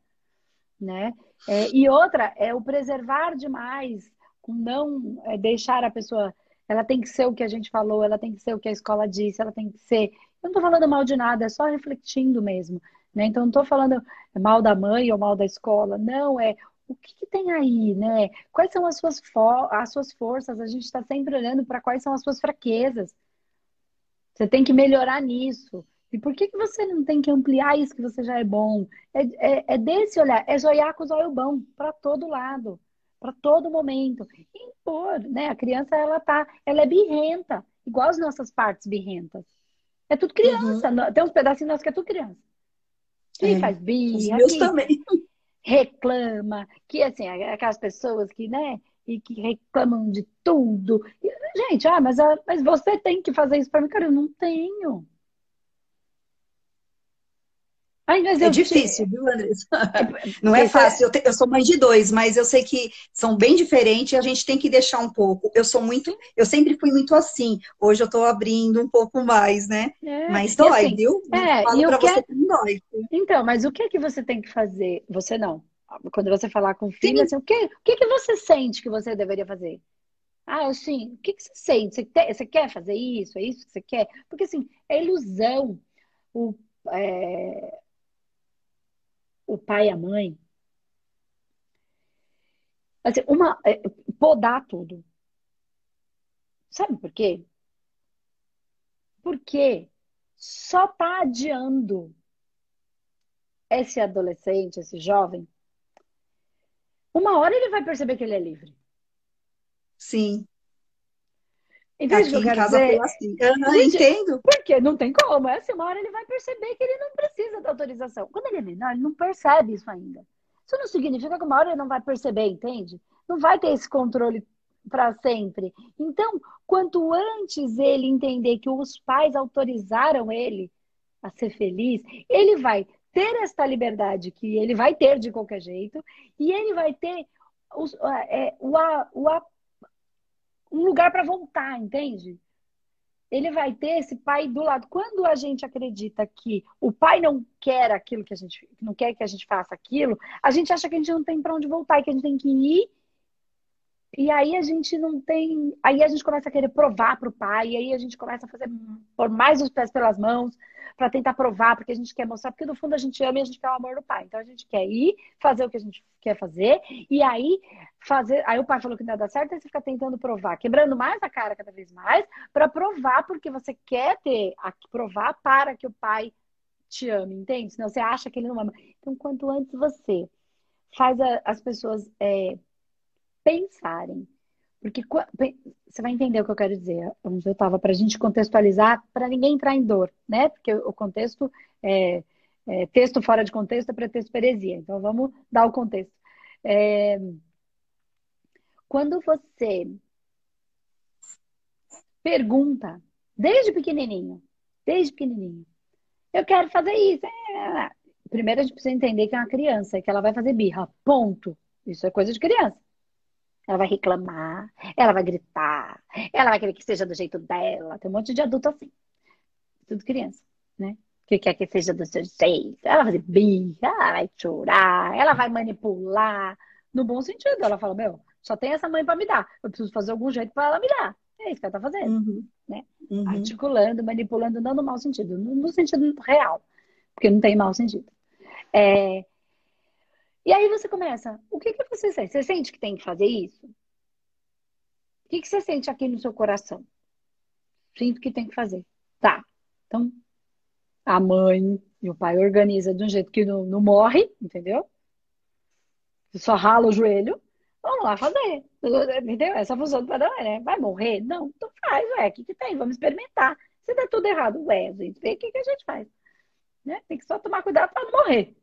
né? É, e outra é o preservar demais com não é, deixar a pessoa. Ela tem que ser o que a gente falou, ela tem que ser o que a escola disse, ela tem que ser. Eu não tô falando mal de nada, é só refletindo mesmo. Né? Então, não tô falando mal da mãe ou mal da escola. Não, é o que, que tem aí, né? Quais são as suas, as suas forças? A gente está sempre olhando para quais são as suas fraquezas. Você tem que melhorar nisso. E por que, que você não tem que ampliar isso que você já é bom? É, é, é desse olhar, é joiar com os olhos bom, para todo lado para todo momento. Impor, né? A criança ela tá, ela é birrenta, igual as nossas partes birrentas. É tudo criança. Uhum. Tem uns pedacinhos nossos que é tudo criança. Que é. faz birra, que também. reclama, que assim, aquelas pessoas que, né, e que reclamam de tudo. E, gente, ah, mas, mas você tem que fazer isso para mim, cara, eu não tenho. Ai, é difícil, te... viu, Andressa? Não é fácil. Eu, te... eu, sou mãe de dois, mas eu sei que são bem diferentes e a gente tem que deixar um pouco. Eu sou muito, eu sempre fui muito assim. Hoje eu tô abrindo um pouco mais, né? É, mas dói, assim, viu? É, Falo e pra você que dói. Então, mas o que é que você tem que fazer? Você não. Quando você falar com o filho, assim, o, que, o que, que você sente que você deveria fazer? Ah, assim, o que, que você sente? Você, te, você quer fazer isso? É isso que você quer? Porque, assim, é ilusão. O, é, o pai e a mãe. Assim, uma, é, podar tudo. Sabe por quê? Porque só tá adiando esse adolescente, esse jovem. Uma hora ele vai perceber que ele é livre. Sim. Entende Aqui que eu quero dizer? Assim. Eu Gente, entendo. Porque não tem como. É assim, uma hora ele vai perceber que ele não precisa da autorização. Quando ele é menor, ele não percebe isso ainda. Isso não significa que uma hora ele não vai perceber, entende? Não vai ter esse controle para sempre. Então, quanto antes ele entender que os pais autorizaram ele a ser feliz, ele vai ter esta liberdade que ele vai ter de qualquer jeito e ele vai ter os, é, o, o, um lugar para voltar, entende? Ele vai ter esse pai do lado. Quando a gente acredita que o pai não quer aquilo que a gente não quer que a gente faça aquilo, a gente acha que a gente não tem para onde voltar e que a gente tem que ir. E aí a gente não tem, aí a gente começa a querer provar para o pai, e aí a gente começa a fazer por mais os pés pelas mãos, para tentar provar, porque a gente quer mostrar, porque no fundo a gente ama e a gente quer o amor do pai. Então a gente quer ir, fazer o que a gente quer fazer, e aí fazer. Aí o pai falou que não dar certo, aí você fica tentando provar, quebrando mais a cara cada vez mais, para provar, porque você quer ter, provar para que o pai te ame, entende? Senão você acha que ele não ama. Então, quanto antes você faz a, as pessoas é, pensarem porque você vai entender o que eu quero dizer. Onde eu estava, para a gente contextualizar, para ninguém entrar em dor, né? Porque o contexto é, é texto fora de contexto é pretexto peresia. Então vamos dar o contexto. É, quando você pergunta, desde pequenininho, desde pequenininho, eu quero fazer isso. É, primeiro a gente precisa entender que é uma criança, que ela vai fazer birra, ponto. Isso é coisa de criança. Ela vai reclamar, ela vai gritar, ela vai querer que seja do jeito dela. Tem um monte de adulto assim. Tudo criança, né? Que quer que seja do seu jeito. Ela vai birra, ela vai chorar, ela vai manipular. No bom sentido. Ela fala, meu, só tem essa mãe para me dar. Eu preciso fazer algum jeito para ela me dar. É isso que ela tá fazendo. Uhum. Né? Uhum. Articulando, manipulando, não no mau sentido, no, no sentido real. Porque não tem mau sentido. É, e aí você começa, o que, que você sente? Você sente que tem que fazer isso? O que, que você sente aqui no seu coração? Sinto que tem que fazer. Tá. Então, a mãe e o pai organizam de um jeito que não, não morre, entendeu? Só rala o joelho. Vamos lá fazer. Entendeu? Essa função do pai né? Vai morrer? Não, então faz, ué. O que, que tem? Vamos experimentar. Se der tudo errado, ué, gente, vê o que, que a gente faz. Né? Tem que só tomar cuidado para não morrer.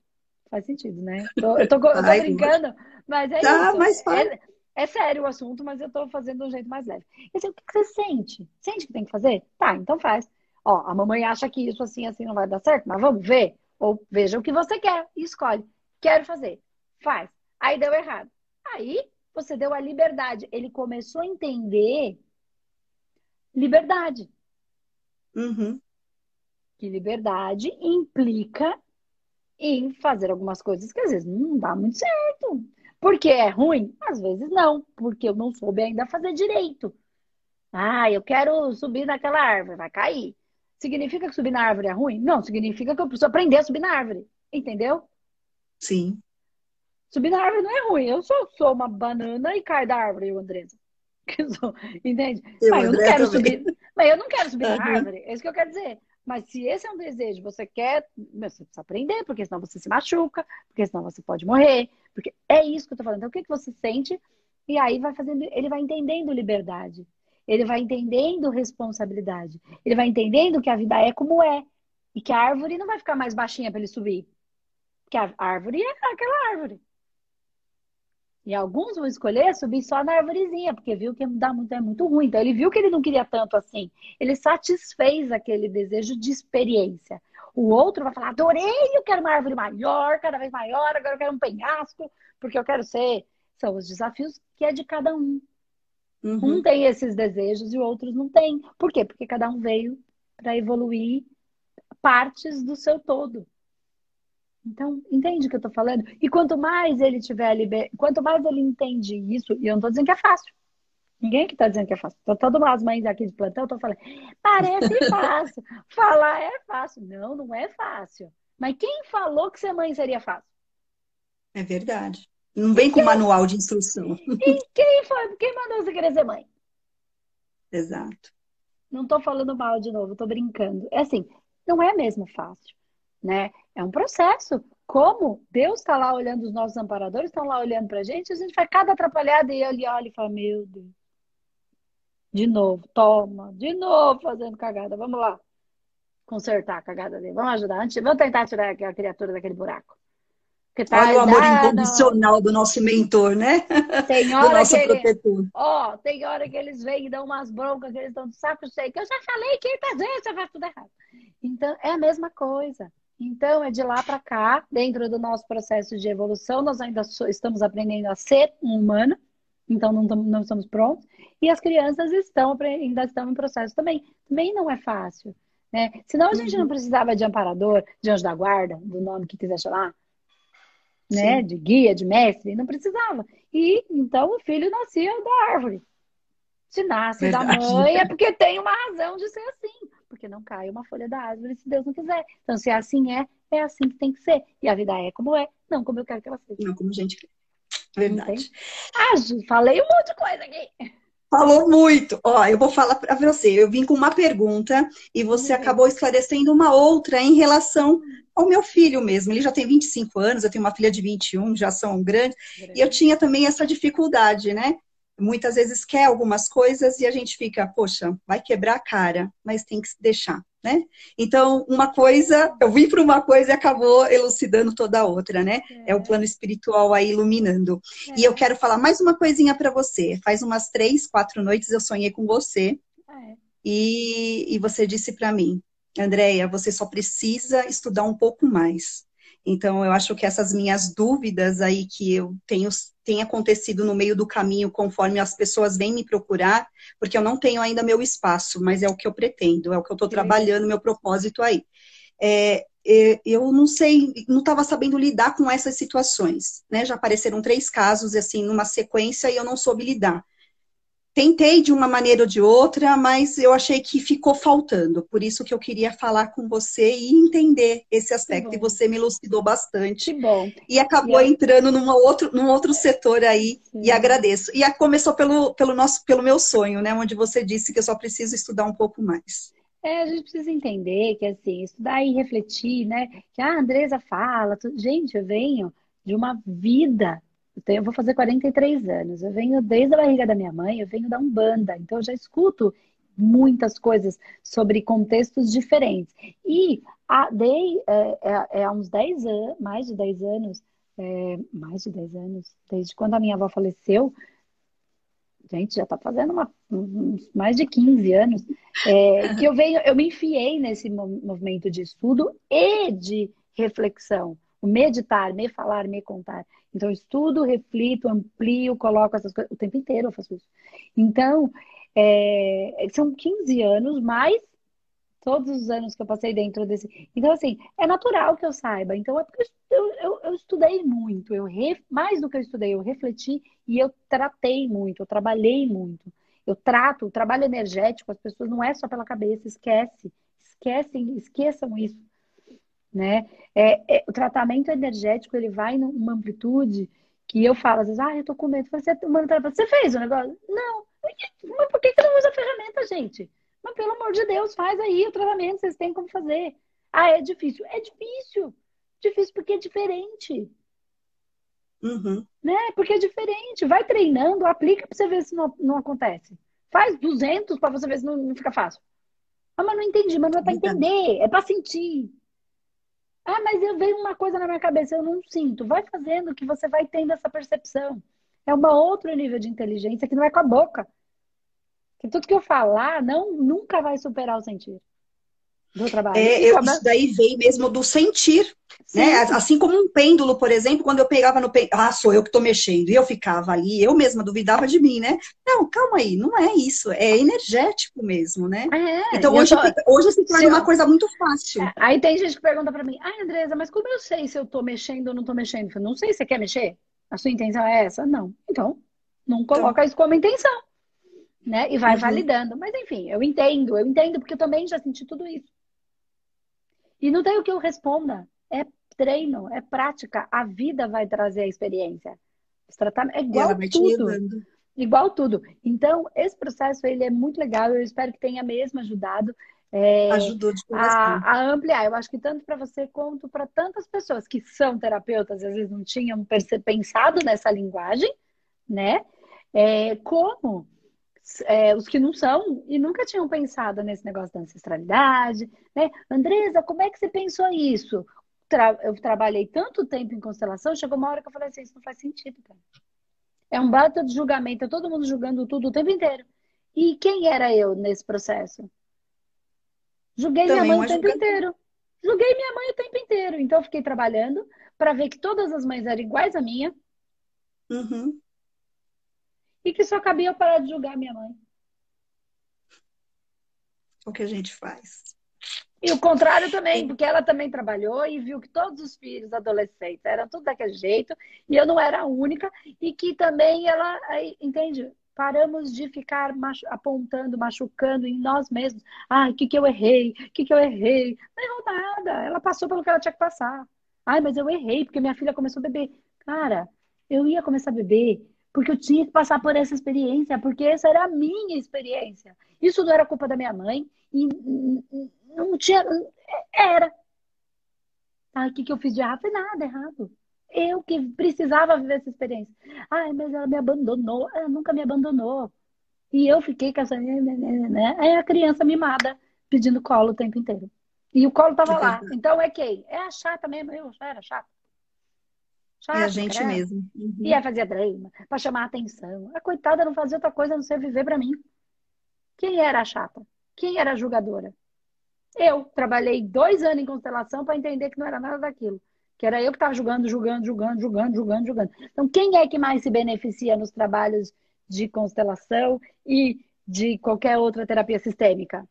Faz sentido, né? Tô, eu tô, tô Ai, brincando, mas é tá, isso. Mas é, é, sério o assunto, mas eu tô fazendo de um jeito mais leve. E assim, o que você sente? Sente que tem que fazer? Tá, então faz. Ó, a mamãe acha que isso assim, assim não vai dar certo, mas vamos ver. Ou veja o que você quer e escolhe. Quero fazer. Faz. Aí deu errado. Aí você deu a liberdade. Ele começou a entender liberdade. Uhum. Que liberdade implica em fazer algumas coisas que às vezes não dá muito certo. Porque é ruim? Às vezes não, porque eu não soube ainda fazer direito. Ah, eu quero subir naquela árvore, vai cair. Significa que subir na árvore é ruim? Não, significa que eu preciso aprender a subir na árvore. Entendeu? Sim. Subir na árvore não é ruim. Eu sou, sou uma banana e caio da árvore, eu, Andresa. Entende? Eu, mas eu não quero também. subir. Mas eu não quero subir na árvore. É isso que eu quero dizer. Mas se esse é um desejo, você quer, você precisa aprender, porque senão você se machuca, porque senão você pode morrer, porque é isso que eu tô falando. Então, o que, que você sente? E aí vai fazendo, ele vai entendendo liberdade, ele vai entendendo responsabilidade, ele vai entendendo que a vida é como é e que a árvore não vai ficar mais baixinha para ele subir, porque a árvore é aquela árvore. E alguns vão escolher subir só na árvorezinha, porque viu que dá muito, é muito ruim. Então ele viu que ele não queria tanto assim. Ele satisfez aquele desejo de experiência. O outro vai falar, adorei, eu quero uma árvore maior, cada vez maior, agora eu quero um penhasco, porque eu quero ser. São os desafios que é de cada um. Uhum. Um tem esses desejos e outros não tem. Por quê? Porque cada um veio para evoluir partes do seu todo. Então, entende o que eu estou falando? E quanto mais ele tiver liber... quanto mais ele entende isso, e eu não estou dizendo que é fácil. Ninguém que está dizendo que é fácil. Tô todas as mães aqui de plantão estão falando, parece fácil. Falar é fácil. Não, não é fácil. Mas quem falou que ser mãe seria fácil? É verdade. Não vem com manual de instrução. E quem foi? Quem mandou você querer ser mãe? Exato. Não estou falando mal de novo, estou brincando. É assim, não é mesmo fácil, né? É um processo. Como Deus está lá olhando, os nossos amparadores estão lá olhando para a gente, a gente faz cada atrapalhada e ele olha e fala, meu Deus. De novo, toma, de novo fazendo cagada. Vamos lá. Consertar a cagada dele. Vamos ajudar. Antes, vamos tentar tirar a criatura daquele buraco. Tá Olha o amor incondicional do nosso mentor, né? Tem hora do nosso que protetor. Ele... Ó, tem hora que eles vêm e dão umas broncas, que eles estão de saco cheio, que eu já falei que tá vezes você faz tudo errado. Então, é a mesma coisa. Então, é de lá para cá, dentro do nosso processo de evolução, nós ainda estamos aprendendo a ser um humano, então não, não estamos prontos. E as crianças estão, ainda estão em processo também. Também não é fácil. Né? Senão a gente não uhum. precisava de amparador, de anjo da guarda, do nome que quiser chamar, né? De guia, de mestre, não precisava. E então o filho nascia da árvore. Se nasce Verdade. da mãe é porque tem uma razão de ser assim. Porque não cai uma folha da árvore se Deus não quiser. Então, se assim é, é assim que tem que ser. E a vida é como é, não como eu quero que ela seja. Não como a gente quer. Verdade. Ah, falei um monte de coisa aqui. Falou muito. Ó, eu vou falar para você. Eu vim com uma pergunta e você uhum. acabou esclarecendo uma outra em relação ao meu filho mesmo. Ele já tem 25 anos, eu tenho uma filha de 21, já são grandes. Grande. E eu tinha também essa dificuldade, né? Muitas vezes quer algumas coisas e a gente fica, poxa, vai quebrar a cara, mas tem que deixar, né? Então, uma coisa, eu vim para uma coisa e acabou elucidando toda a outra, né? É, é o plano espiritual aí iluminando. É. E eu quero falar mais uma coisinha para você. Faz umas três, quatro noites eu sonhei com você. É. E, e você disse para mim, Andréia, você só precisa estudar um pouco mais. Então, eu acho que essas minhas dúvidas aí que eu tenho tem acontecido no meio do caminho conforme as pessoas vêm me procurar, porque eu não tenho ainda meu espaço, mas é o que eu pretendo, é o que eu estou trabalhando, meu propósito aí. É, é, eu não sei, não estava sabendo lidar com essas situações, né? Já apareceram três casos, assim, numa sequência, e eu não soube lidar. Tentei de uma maneira ou de outra, mas eu achei que ficou faltando. Por isso que eu queria falar com você e entender esse aspecto. E você me elucidou bastante. Que bom. E acabou e entrando num outro, num outro setor aí. Sim. E agradeço. E começou pelo, pelo, nosso, pelo meu sonho, né? Onde você disse que eu só preciso estudar um pouco mais. É, a gente precisa entender que, assim, estudar e refletir, né? Que a Andresa fala, gente, eu venho de uma vida eu, tenho, eu vou fazer 43 anos. Eu venho desde a barriga da minha mãe, eu venho da Umbanda. Então, eu já escuto muitas coisas sobre contextos diferentes. E a, é, é, é há uns 10 anos, mais de 10 anos, é, mais de 10 anos, desde quando a minha avó faleceu, gente, já está fazendo uma, uns mais de 15 anos, é, que eu venho, eu me enfiei nesse movimento de estudo e de reflexão. Meditar, me falar, me contar. Então, estudo, reflito, amplio, coloco essas coisas. O tempo inteiro eu faço isso. Então, é, são 15 anos, mais todos os anos que eu passei dentro desse. Então, assim, é natural que eu saiba. Então, é porque eu, eu, eu estudei muito. Eu re... Mais do que eu estudei, eu refleti e eu tratei muito, eu trabalhei muito. Eu trato, o trabalho energético, as pessoas não é só pela cabeça, esquece. Esquecem, esqueçam isso né? É, é, o tratamento energético, ele vai numa amplitude que eu falo, às vezes, ah, eu tô com medo. Você, você fez o negócio? Não. Mas por que você não usa a ferramenta, gente? Mas pelo amor de Deus, faz aí o tratamento, vocês têm como fazer. Ah, é difícil. É difícil. Difícil porque é diferente. Uhum. Né? Porque é diferente. Vai treinando, aplica para você ver se não, não acontece. Faz 200 para você ver se não, não fica fácil. Ah, mas não entendi, mas não é para entender, é para sentir. Ah, mas eu vejo uma coisa na minha cabeça, eu não sinto. Vai fazendo que você vai tendo essa percepção. É um outro nível de inteligência que não é com a boca. Que tudo que eu falar não nunca vai superar o sentir. Do trabalho. É, eu, isso daí vem mesmo do sentir. Né? Assim como um pêndulo, por exemplo, quando eu pegava no pêndulo, ah, sou eu que estou mexendo, e eu ficava ali, eu mesma duvidava de mim, né? Não, calma aí, não é isso, é energético mesmo, né? É, então hoje, tô... hoje se torna uma coisa muito fácil. É, aí tem gente que pergunta para mim, ai, Andresa, mas como eu sei se eu estou mexendo ou não estou mexendo? Eu não sei, você quer mexer? A sua intenção é essa? Não. Então, não coloca então... isso como intenção. Né? E vai uhum. validando. Mas enfim, eu entendo, eu entendo, porque eu também já senti tudo isso. E não tem o que eu responda. É treino, é prática. A vida vai trazer a experiência. é igual tudo. Igual tudo. Então, esse processo ele é muito legal. Eu espero que tenha mesmo ajudado. É, Ajudou de a, a, ampliar. Eu acho que tanto para você quanto para tantas pessoas que são terapeutas, às vezes não tinham pensado nessa linguagem, né? É, como é, os que não são e nunca tinham pensado nesse negócio da ancestralidade, né? Andresa, como é que você pensou isso? Tra eu trabalhei tanto tempo em constelação, chegou uma hora que eu falei assim, isso não faz sentido, cara. É um bato de julgamento, é todo mundo julgando tudo o tempo inteiro. E quem era eu nesse processo? Julguei Também minha mãe o tempo inteiro. Julguei minha mãe o tempo inteiro. Então, eu fiquei trabalhando para ver que todas as mães eram iguais à minha. Uhum e que só cabia eu parar de julgar minha mãe. O que a gente faz. E o contrário também, porque ela também trabalhou e viu que todos os filhos adolescentes eram tudo daquele jeito e eu não era a única e que também ela, entende? Paramos de ficar machu apontando, machucando em nós mesmos. Ai, o que, que eu errei? O que, que eu errei? Não errou nada. Ela passou pelo que ela tinha que passar. Ai, mas eu errei porque minha filha começou a beber. Cara, eu ia começar a beber porque eu tinha que passar por essa experiência, porque essa era a minha experiência. Isso não era culpa da minha mãe e não tinha. Era. Ah, o que, que eu fiz de errado? Foi nada errado. Eu que precisava viver essa experiência. Ai, mas ela me abandonou. Ela nunca me abandonou. E eu fiquei com essa. Né, né, né, Aí a criança mimada pedindo colo o tempo inteiro. E o colo tava lá. Então é quem? É a chata mesmo. Eu era chata. Chato, é a gente mesmo. Uhum. Ia fazer drama, para chamar a atenção. A coitada não fazia outra coisa a não ser viver para mim. Quem era a chata? Quem era a julgadora? Eu trabalhei dois anos em constelação para entender que não era nada daquilo. Que era eu que estava julgando, julgando, julgando, julgando, julgando, julgando. Então, quem é que mais se beneficia nos trabalhos de constelação e de qualquer outra terapia sistêmica?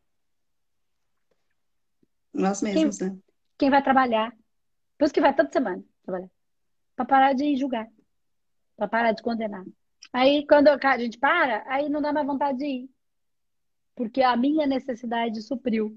Nós mesmos, quem, né? Quem vai trabalhar. Por isso que vai toda semana trabalhar para parar de julgar, para parar de condenar. Aí quando a gente para, aí não dá mais vontade de ir. Porque a minha necessidade supriu.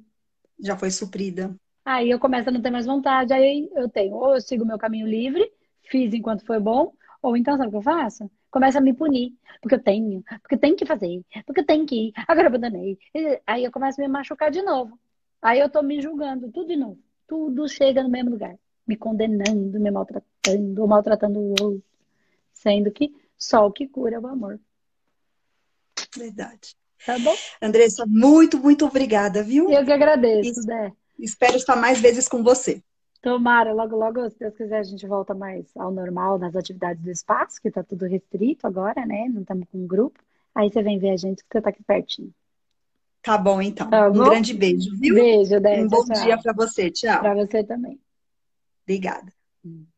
Já foi suprida. Aí eu começo a não ter mais vontade, aí eu tenho, ou eu sigo meu caminho livre, fiz enquanto foi bom, ou então sabe o que eu faço? Começa a me punir, porque eu tenho, porque tem que fazer, porque eu tenho que ir, agora eu abandonei. Aí eu começo a me machucar de novo. Aí eu tô me julgando, tudo de novo. Tudo chega no mesmo lugar me condenando, me maltratando, ou maltratando o outro, sendo que só o que cura é o amor. Verdade. Tá bom? Andressa, muito, muito obrigada, viu? Eu que agradeço, né? Espero estar mais vezes com você. Tomara, logo, logo, se Deus quiser, a gente volta mais ao normal nas atividades do espaço, que tá tudo restrito agora, né? Não estamos com um grupo. Aí você vem ver a gente, que você tá aqui pertinho. Tá bom, então. Tá bom? Um grande beijo, viu? Beijo, Débora. Um bom tchau. dia para você. Tchau. Para você também. Obrigada. Hum.